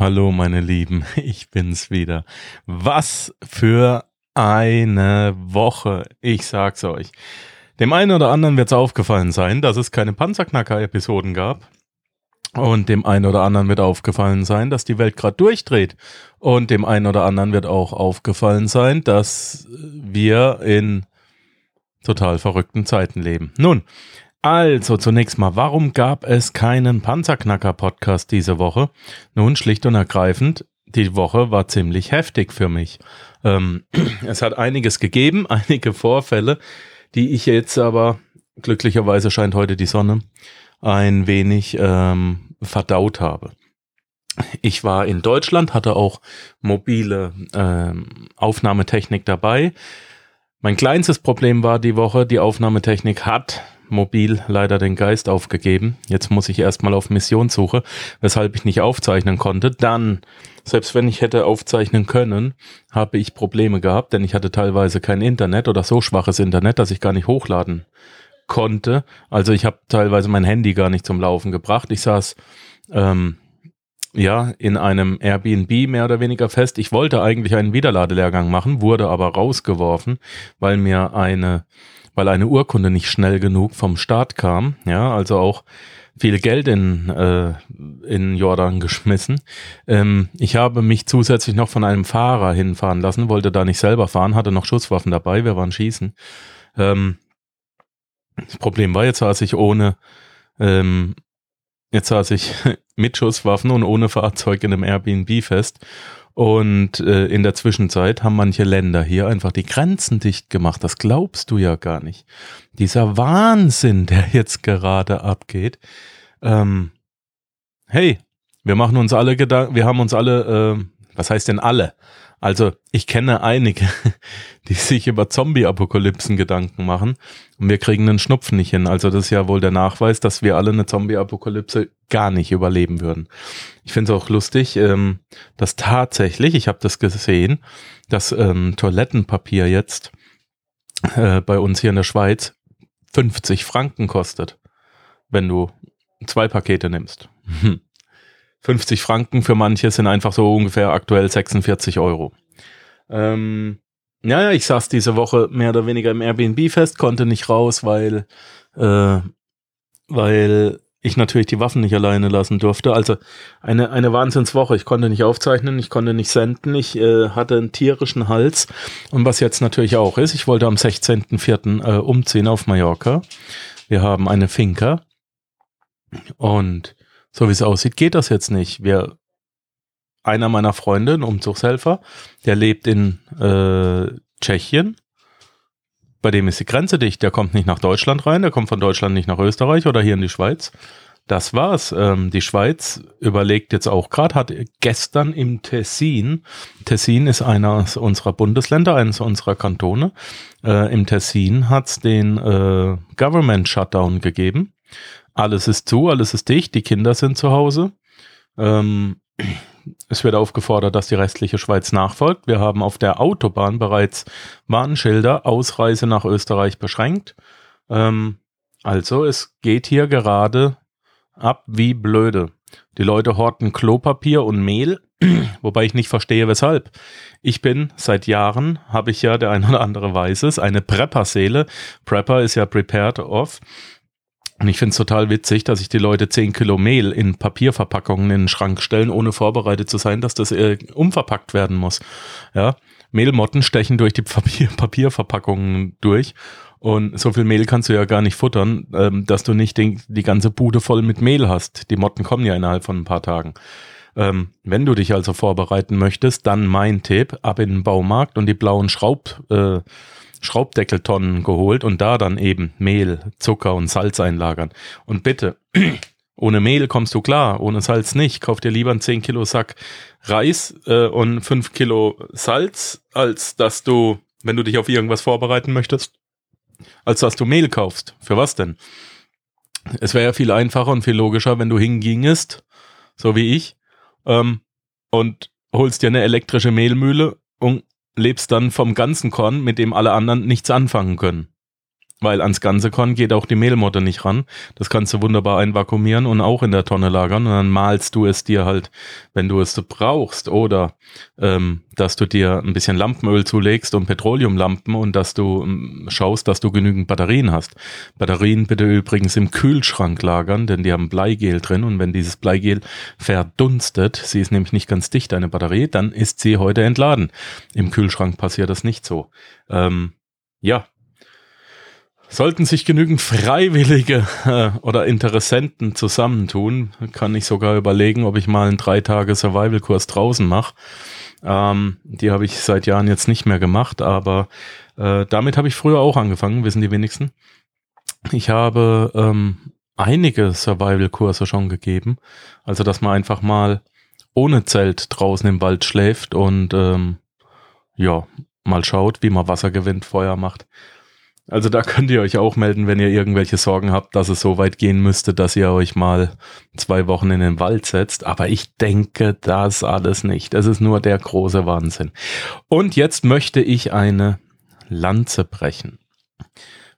Hallo meine Lieben, ich bin's wieder. Was für eine Woche, ich sag's euch. Dem einen oder anderen wird's aufgefallen sein, dass es keine Panzerknacker-Episoden gab. Und dem einen oder anderen wird aufgefallen sein, dass die Welt gerade durchdreht. Und dem einen oder anderen wird auch aufgefallen sein, dass wir in total verrückten Zeiten leben. Nun, also zunächst mal, warum gab es keinen Panzerknacker-Podcast diese Woche? Nun, schlicht und ergreifend, die Woche war ziemlich heftig für mich. Ähm, es hat einiges gegeben, einige Vorfälle, die ich jetzt aber, glücklicherweise scheint heute die Sonne, ein wenig ähm, verdaut habe. Ich war in Deutschland, hatte auch mobile ähm, Aufnahmetechnik dabei. Mein kleinstes Problem war die Woche, die Aufnahmetechnik hat mobil leider den Geist aufgegeben. Jetzt muss ich erstmal auf Missionssuche, weshalb ich nicht aufzeichnen konnte. Dann, selbst wenn ich hätte aufzeichnen können, habe ich Probleme gehabt, denn ich hatte teilweise kein Internet oder so schwaches Internet, dass ich gar nicht hochladen konnte. Also ich habe teilweise mein Handy gar nicht zum Laufen gebracht. Ich saß ähm, ja in einem Airbnb mehr oder weniger fest. Ich wollte eigentlich einen Wiederladelehrgang machen, wurde aber rausgeworfen, weil mir eine weil eine Urkunde nicht schnell genug vom Staat kam. Ja, also auch viel Geld in, äh, in Jordan geschmissen. Ähm, ich habe mich zusätzlich noch von einem Fahrer hinfahren lassen, wollte da nicht selber fahren, hatte noch Schusswaffen dabei, wir waren schießen. Ähm, das Problem war, jetzt saß ich ohne, ähm, jetzt saß ich mit Schusswaffen und ohne Fahrzeug in einem Airbnb fest und äh, in der Zwischenzeit haben manche Länder hier einfach die Grenzen dicht gemacht. Das glaubst du ja gar nicht. Dieser Wahnsinn, der jetzt gerade abgeht. Ähm, hey, wir machen uns alle Gedanken, wir haben uns alle, äh, was heißt denn alle? Also ich kenne einige, die sich über Zombie-Apokalypsen Gedanken machen und wir kriegen einen Schnupfen nicht hin. Also das ist ja wohl der Nachweis, dass wir alle eine Zombie-Apokalypse gar nicht überleben würden. Ich finde es auch lustig, ähm, dass tatsächlich, ich habe das gesehen, dass ähm, Toilettenpapier jetzt äh, bei uns hier in der Schweiz 50 Franken kostet, wenn du zwei Pakete nimmst. 50 Franken für manche sind einfach so ungefähr aktuell 46 Euro. Ähm, ja, ich saß diese Woche mehr oder weniger im Airbnb fest, konnte nicht raus, weil, äh, weil ich natürlich die Waffen nicht alleine lassen durfte. Also eine, eine Wahnsinnswoche. Ich konnte nicht aufzeichnen, ich konnte nicht senden, ich äh, hatte einen tierischen Hals. Und was jetzt natürlich auch ist, ich wollte am 16.04. Äh, umziehen auf Mallorca. Wir haben eine Finca. Und so wie es aussieht, geht das jetzt nicht. Wir, einer meiner Freunde, ein Umzugshelfer, der lebt in äh, Tschechien. Bei dem ist die Grenze dicht. Der kommt nicht nach Deutschland rein, der kommt von Deutschland nicht nach Österreich oder hier in die Schweiz. Das war's. Ähm, die Schweiz überlegt jetzt auch gerade, hat gestern im Tessin, Tessin ist einer unserer Bundesländer, eines unserer Kantone, äh, im Tessin hat's den äh, Government Shutdown gegeben. Alles ist zu, alles ist dicht, die Kinder sind zu Hause. Ähm, es wird aufgefordert, dass die restliche Schweiz nachfolgt. Wir haben auf der Autobahn bereits Warnschilder, Ausreise nach Österreich beschränkt. Ähm, also es geht hier gerade ab wie blöde. Die Leute horten Klopapier und Mehl, wobei ich nicht verstehe, weshalb. Ich bin seit Jahren, habe ich ja, der ein oder andere weiß es, eine Prepper-Seele. Prepper ist ja prepared off. Und ich finde es total witzig, dass sich die Leute 10 Kilo Mehl in Papierverpackungen in den Schrank stellen, ohne vorbereitet zu sein, dass das äh, umverpackt werden muss. Ja, Mehlmotten stechen durch die Papier Papierverpackungen durch. Und so viel Mehl kannst du ja gar nicht futtern, ähm, dass du nicht den, die ganze Bude voll mit Mehl hast. Die Motten kommen ja innerhalb von ein paar Tagen. Ähm, wenn du dich also vorbereiten möchtest, dann mein Tipp, ab in den Baumarkt und die blauen Schraub, äh, Schraubdeckeltonnen geholt und da dann eben Mehl, Zucker und Salz einlagern. Und bitte, ohne Mehl kommst du klar, ohne Salz nicht. Kauf dir lieber einen 10 Kilo Sack Reis äh, und 5 Kilo Salz, als dass du, wenn du dich auf irgendwas vorbereiten möchtest, als dass du Mehl kaufst. Für was denn? Es wäre ja viel einfacher und viel logischer, wenn du hingingest, so wie ich, ähm, und holst dir eine elektrische Mehlmühle und lebst dann vom ganzen Korn, mit dem alle anderen nichts anfangen können. Weil ans ganze Korn geht auch die Mehlmotte nicht ran. Das kannst du wunderbar einvakuumieren und auch in der Tonne lagern und dann malst du es dir halt, wenn du es brauchst oder ähm, dass du dir ein bisschen Lampenöl zulegst und Petroleumlampen und dass du ähm, schaust, dass du genügend Batterien hast. Batterien bitte übrigens im Kühlschrank lagern, denn die haben Bleigel drin und wenn dieses Bleigel verdunstet, sie ist nämlich nicht ganz dicht, eine Batterie, dann ist sie heute entladen. Im Kühlschrank passiert das nicht so. Ähm, ja, Sollten sich genügend Freiwillige äh, oder Interessenten zusammentun, kann ich sogar überlegen, ob ich mal einen drei Tage Survival-Kurs draußen mache. Ähm, die habe ich seit Jahren jetzt nicht mehr gemacht, aber äh, damit habe ich früher auch angefangen, wissen die wenigsten. Ich habe ähm, einige Survival-Kurse schon gegeben. Also, dass man einfach mal ohne Zelt draußen im Wald schläft und ähm, ja, mal schaut, wie man Wasser gewinnt, Feuer macht. Also da könnt ihr euch auch melden, wenn ihr irgendwelche Sorgen habt, dass es so weit gehen müsste, dass ihr euch mal zwei Wochen in den Wald setzt. Aber ich denke das alles nicht. Das ist nur der große Wahnsinn. Und jetzt möchte ich eine Lanze brechen.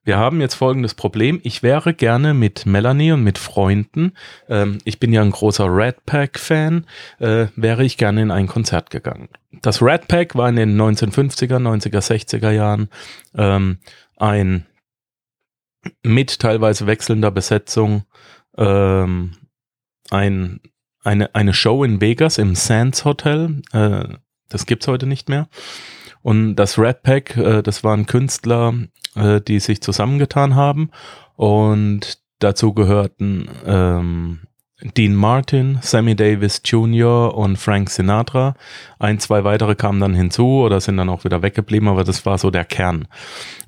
Wir haben jetzt folgendes Problem. Ich wäre gerne mit Melanie und mit Freunden, ähm, ich bin ja ein großer Red Pack-Fan, äh, wäre ich gerne in ein Konzert gegangen. Das Red Pack war in den 1950er, 90er, 60er Jahren ähm, ein mit teilweise wechselnder Besetzung ähm, ein, eine, eine Show in Vegas im Sands Hotel. Äh, das gibt's heute nicht mehr. Und das Red Pack, äh, das waren Künstler, äh, die sich zusammengetan haben. Und dazu gehörten ähm, Dean Martin, Sammy Davis Jr. und Frank Sinatra. Ein, zwei weitere kamen dann hinzu oder sind dann auch wieder weggeblieben, aber das war so der Kern.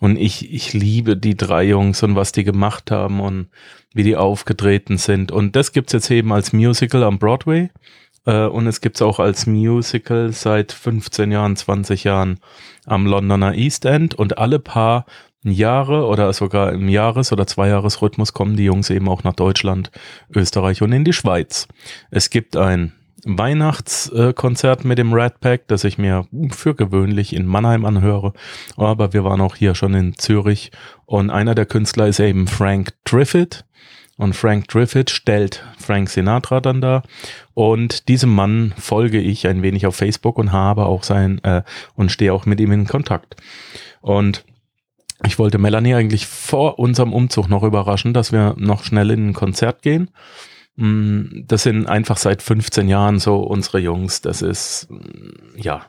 Und ich, ich liebe die drei Jungs und was die gemacht haben und wie die aufgetreten sind. Und das gibt's jetzt eben als Musical am Broadway. Äh, und es gibt's auch als Musical seit 15 Jahren, 20 Jahren am Londoner East End. Und alle paar Jahre oder sogar im Jahres- oder Zweijahresrhythmus kommen die Jungs eben auch nach Deutschland, Österreich und in die Schweiz. Es gibt ein Weihnachtskonzert mit dem Red Pack, das ich mir für gewöhnlich in Mannheim anhöre. Aber wir waren auch hier schon in Zürich und einer der Künstler ist eben Frank Driffit. Und Frank Driffit stellt Frank Sinatra dann da. Und diesem Mann folge ich ein wenig auf Facebook und habe auch sein äh, und stehe auch mit ihm in Kontakt. Und ich wollte Melanie eigentlich vor unserem Umzug noch überraschen, dass wir noch schnell in ein Konzert gehen. Mm, das sind einfach seit 15 Jahren so unsere Jungs. Das ist, mm, ja.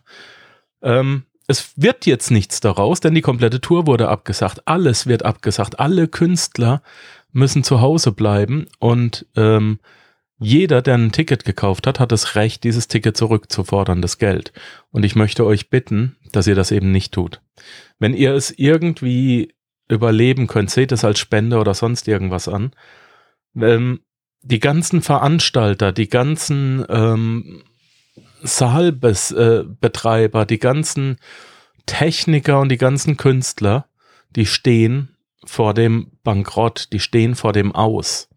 Ähm, es wird jetzt nichts daraus, denn die komplette Tour wurde abgesagt. Alles wird abgesagt. Alle Künstler müssen zu Hause bleiben und ähm, jeder, der ein Ticket gekauft hat, hat das Recht, dieses Ticket zurückzufordern, das Geld. Und ich möchte euch bitten, dass ihr das eben nicht tut. Wenn ihr es irgendwie überleben könnt, seht es als Spende oder sonst irgendwas an. Ähm, die ganzen Veranstalter, die ganzen ähm, Saalbetreiber, äh, die ganzen Techniker und die ganzen Künstler, die stehen vor dem Bankrott, die stehen vor dem Aus.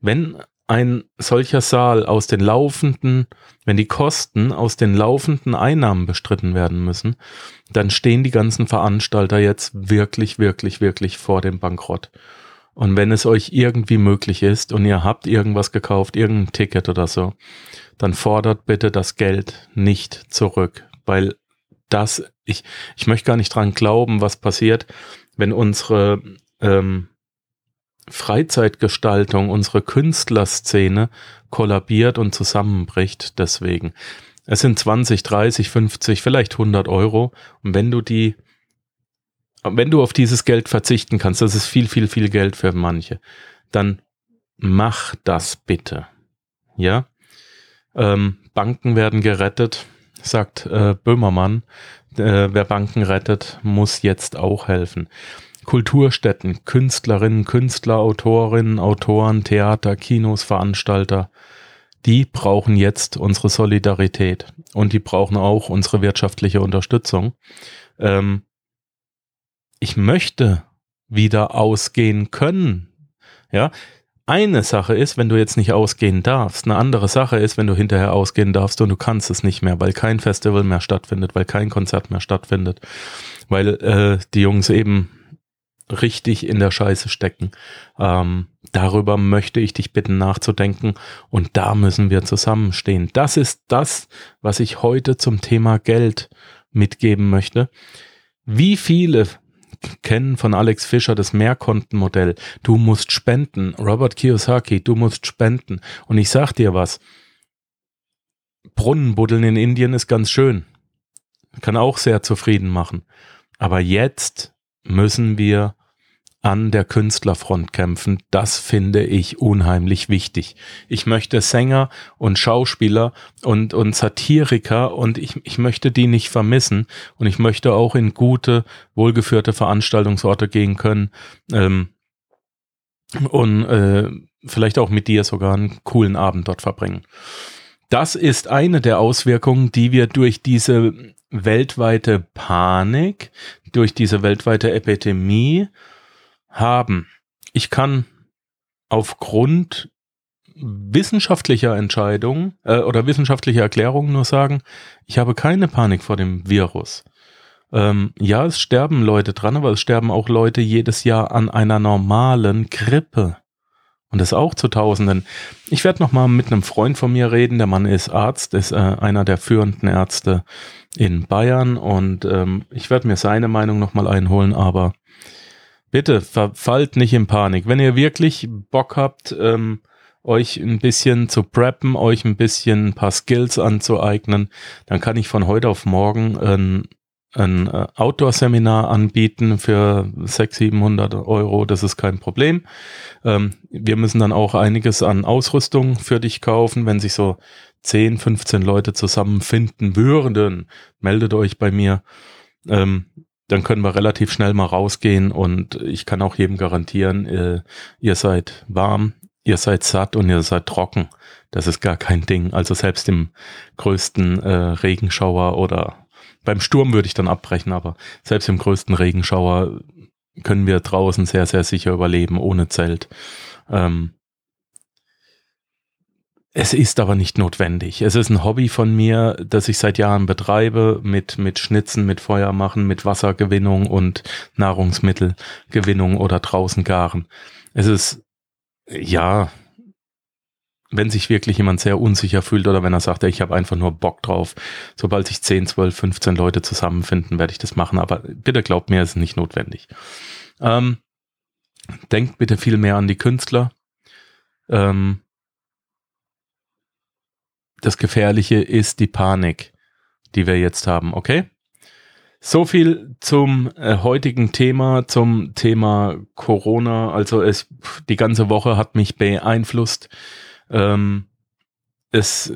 Wenn ein solcher Saal aus den laufenden, wenn die Kosten aus den laufenden Einnahmen bestritten werden müssen, dann stehen die ganzen Veranstalter jetzt wirklich, wirklich, wirklich vor dem Bankrott. Und wenn es euch irgendwie möglich ist und ihr habt irgendwas gekauft, irgendein Ticket oder so, dann fordert bitte das Geld nicht zurück, weil das, ich, ich möchte gar nicht dran glauben, was passiert, wenn unsere ähm, Freizeitgestaltung, unsere Künstlerszene kollabiert und zusammenbricht deswegen. Es sind 20, 30, 50, vielleicht 100 Euro. Und wenn du die, wenn du auf dieses Geld verzichten kannst, das ist viel, viel, viel Geld für manche, dann mach das bitte. Ja? Ähm, Banken werden gerettet, sagt äh, Böhmermann. Äh, wer Banken rettet, muss jetzt auch helfen. Kulturstätten, Künstlerinnen, Künstler, Autorinnen, Autoren, Theater, Kinos, Veranstalter, die brauchen jetzt unsere Solidarität und die brauchen auch unsere wirtschaftliche Unterstützung. Ähm, ich möchte wieder ausgehen können. Ja, eine Sache ist, wenn du jetzt nicht ausgehen darfst. Eine andere Sache ist, wenn du hinterher ausgehen darfst und du kannst es nicht mehr, weil kein Festival mehr stattfindet, weil kein Konzert mehr stattfindet, weil äh, die Jungs eben richtig in der Scheiße stecken. Ähm, darüber möchte ich dich bitten nachzudenken und da müssen wir zusammenstehen. Das ist das, was ich heute zum Thema Geld mitgeben möchte. Wie viele kennen von Alex Fischer das Mehrkontenmodell? Du musst spenden. Robert Kiyosaki, du musst spenden. Und ich sag dir was. Brunnenbuddeln in Indien ist ganz schön. Kann auch sehr zufrieden machen. Aber jetzt müssen wir an der Künstlerfront kämpfen. Das finde ich unheimlich wichtig. Ich möchte Sänger und Schauspieler und, und Satiriker und ich, ich möchte die nicht vermissen und ich möchte auch in gute, wohlgeführte Veranstaltungsorte gehen können ähm, und äh, vielleicht auch mit dir sogar einen coolen Abend dort verbringen. Das ist eine der Auswirkungen, die wir durch diese weltweite Panik, durch diese weltweite Epidemie haben. Ich kann aufgrund wissenschaftlicher Entscheidungen äh, oder wissenschaftlicher Erklärungen nur sagen, ich habe keine Panik vor dem Virus. Ähm, ja, es sterben Leute dran, aber es sterben auch Leute jedes Jahr an einer normalen Grippe. Und das auch zu Tausenden. Ich werde noch mal mit einem Freund von mir reden. Der Mann ist Arzt, ist äh, einer der führenden Ärzte in Bayern und ähm, ich werde mir seine Meinung noch mal einholen. Aber bitte verfallt nicht in Panik. Wenn ihr wirklich Bock habt, ähm, euch ein bisschen zu preppen, euch ein bisschen ein paar Skills anzueignen, dann kann ich von heute auf morgen ein, ein äh, Outdoor-Seminar anbieten für 600, 700 Euro. Das ist kein Problem. Ähm, wir müssen dann auch einiges an Ausrüstung für dich kaufen. Wenn sich so 10, 15 Leute zusammenfinden würden, meldet euch bei mir. Ähm, dann können wir relativ schnell mal rausgehen und ich kann auch jedem garantieren, äh, ihr seid warm, ihr seid satt und ihr seid trocken. Das ist gar kein Ding. Also selbst im größten äh, Regenschauer oder beim Sturm würde ich dann abbrechen, aber selbst im größten Regenschauer können wir draußen sehr, sehr sicher überleben, ohne Zelt. Ähm, es ist aber nicht notwendig. Es ist ein Hobby von mir, das ich seit Jahren betreibe, mit, mit Schnitzen, mit Feuer machen, mit Wassergewinnung und Nahrungsmittelgewinnung oder draußen garen. Es ist, ja, wenn sich wirklich jemand sehr unsicher fühlt oder wenn er sagt, ich habe einfach nur Bock drauf, sobald sich 10, 12, 15 Leute zusammenfinden, werde ich das machen. Aber bitte glaubt mir, es ist nicht notwendig. Ähm, denkt bitte viel mehr an die Künstler. Ähm, das Gefährliche ist die Panik, die wir jetzt haben, okay? So viel zum äh, heutigen Thema, zum Thema Corona. Also es, die ganze Woche hat mich beeinflusst. Ähm, es,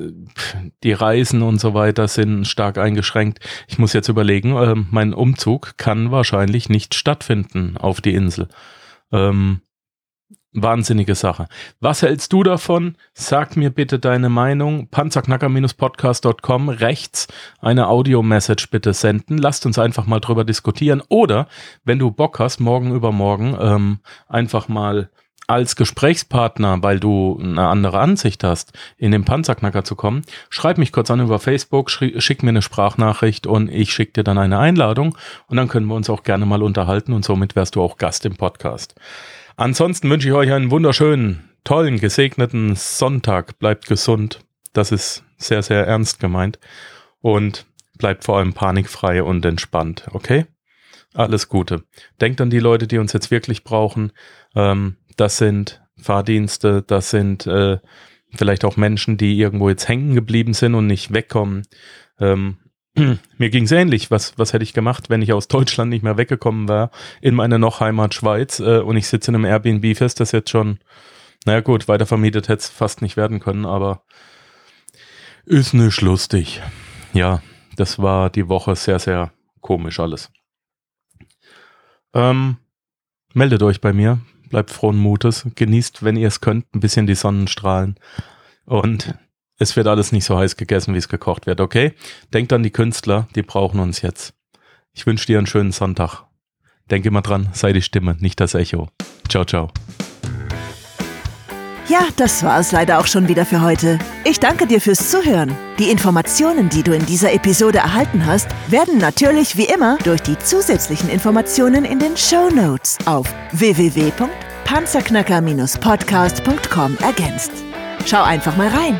die Reisen und so weiter sind stark eingeschränkt. Ich muss jetzt überlegen, äh, mein Umzug kann wahrscheinlich nicht stattfinden auf die Insel. Ähm, Wahnsinnige Sache. Was hältst du davon? Sag mir bitte deine Meinung. Panzerknacker-podcast.com rechts eine Audio-Message bitte senden. Lasst uns einfach mal drüber diskutieren. Oder wenn du Bock hast, morgen übermorgen ähm, einfach mal als Gesprächspartner, weil du eine andere Ansicht hast, in den Panzerknacker zu kommen, schreib mich kurz an über Facebook, schick mir eine Sprachnachricht und ich schicke dir dann eine Einladung und dann können wir uns auch gerne mal unterhalten und somit wärst du auch Gast im Podcast. Ansonsten wünsche ich euch einen wunderschönen, tollen, gesegneten Sonntag. Bleibt gesund. Das ist sehr, sehr ernst gemeint. Und bleibt vor allem panikfrei und entspannt. Okay? Alles Gute. Denkt an die Leute, die uns jetzt wirklich brauchen. Ähm, das sind Fahrdienste, das sind äh, vielleicht auch Menschen, die irgendwo jetzt hängen geblieben sind und nicht wegkommen. Ähm, mir ging es ähnlich. Was, was hätte ich gemacht, wenn ich aus Deutschland nicht mehr weggekommen wäre in meine noch Heimat Schweiz äh, und ich sitze in einem Airbnb fest, das jetzt schon, naja gut, weiter vermietet hätte es fast nicht werden können, aber ist nicht lustig. Ja, das war die Woche sehr, sehr komisch alles. Ähm, meldet euch bei mir, bleibt frohen Mutes, genießt, wenn ihr es könnt, ein bisschen die Sonnenstrahlen und es wird alles nicht so heiß gegessen, wie es gekocht wird, okay? Denkt an die Künstler, die brauchen uns jetzt. Ich wünsche dir einen schönen Sonntag. Denke immer dran, sei die Stimme, nicht das Echo. Ciao, ciao. Ja, das war es leider auch schon wieder für heute. Ich danke dir fürs Zuhören. Die Informationen, die du in dieser Episode erhalten hast, werden natürlich wie immer durch die zusätzlichen Informationen in den Show Notes auf www.panzerknacker-podcast.com ergänzt. Schau einfach mal rein.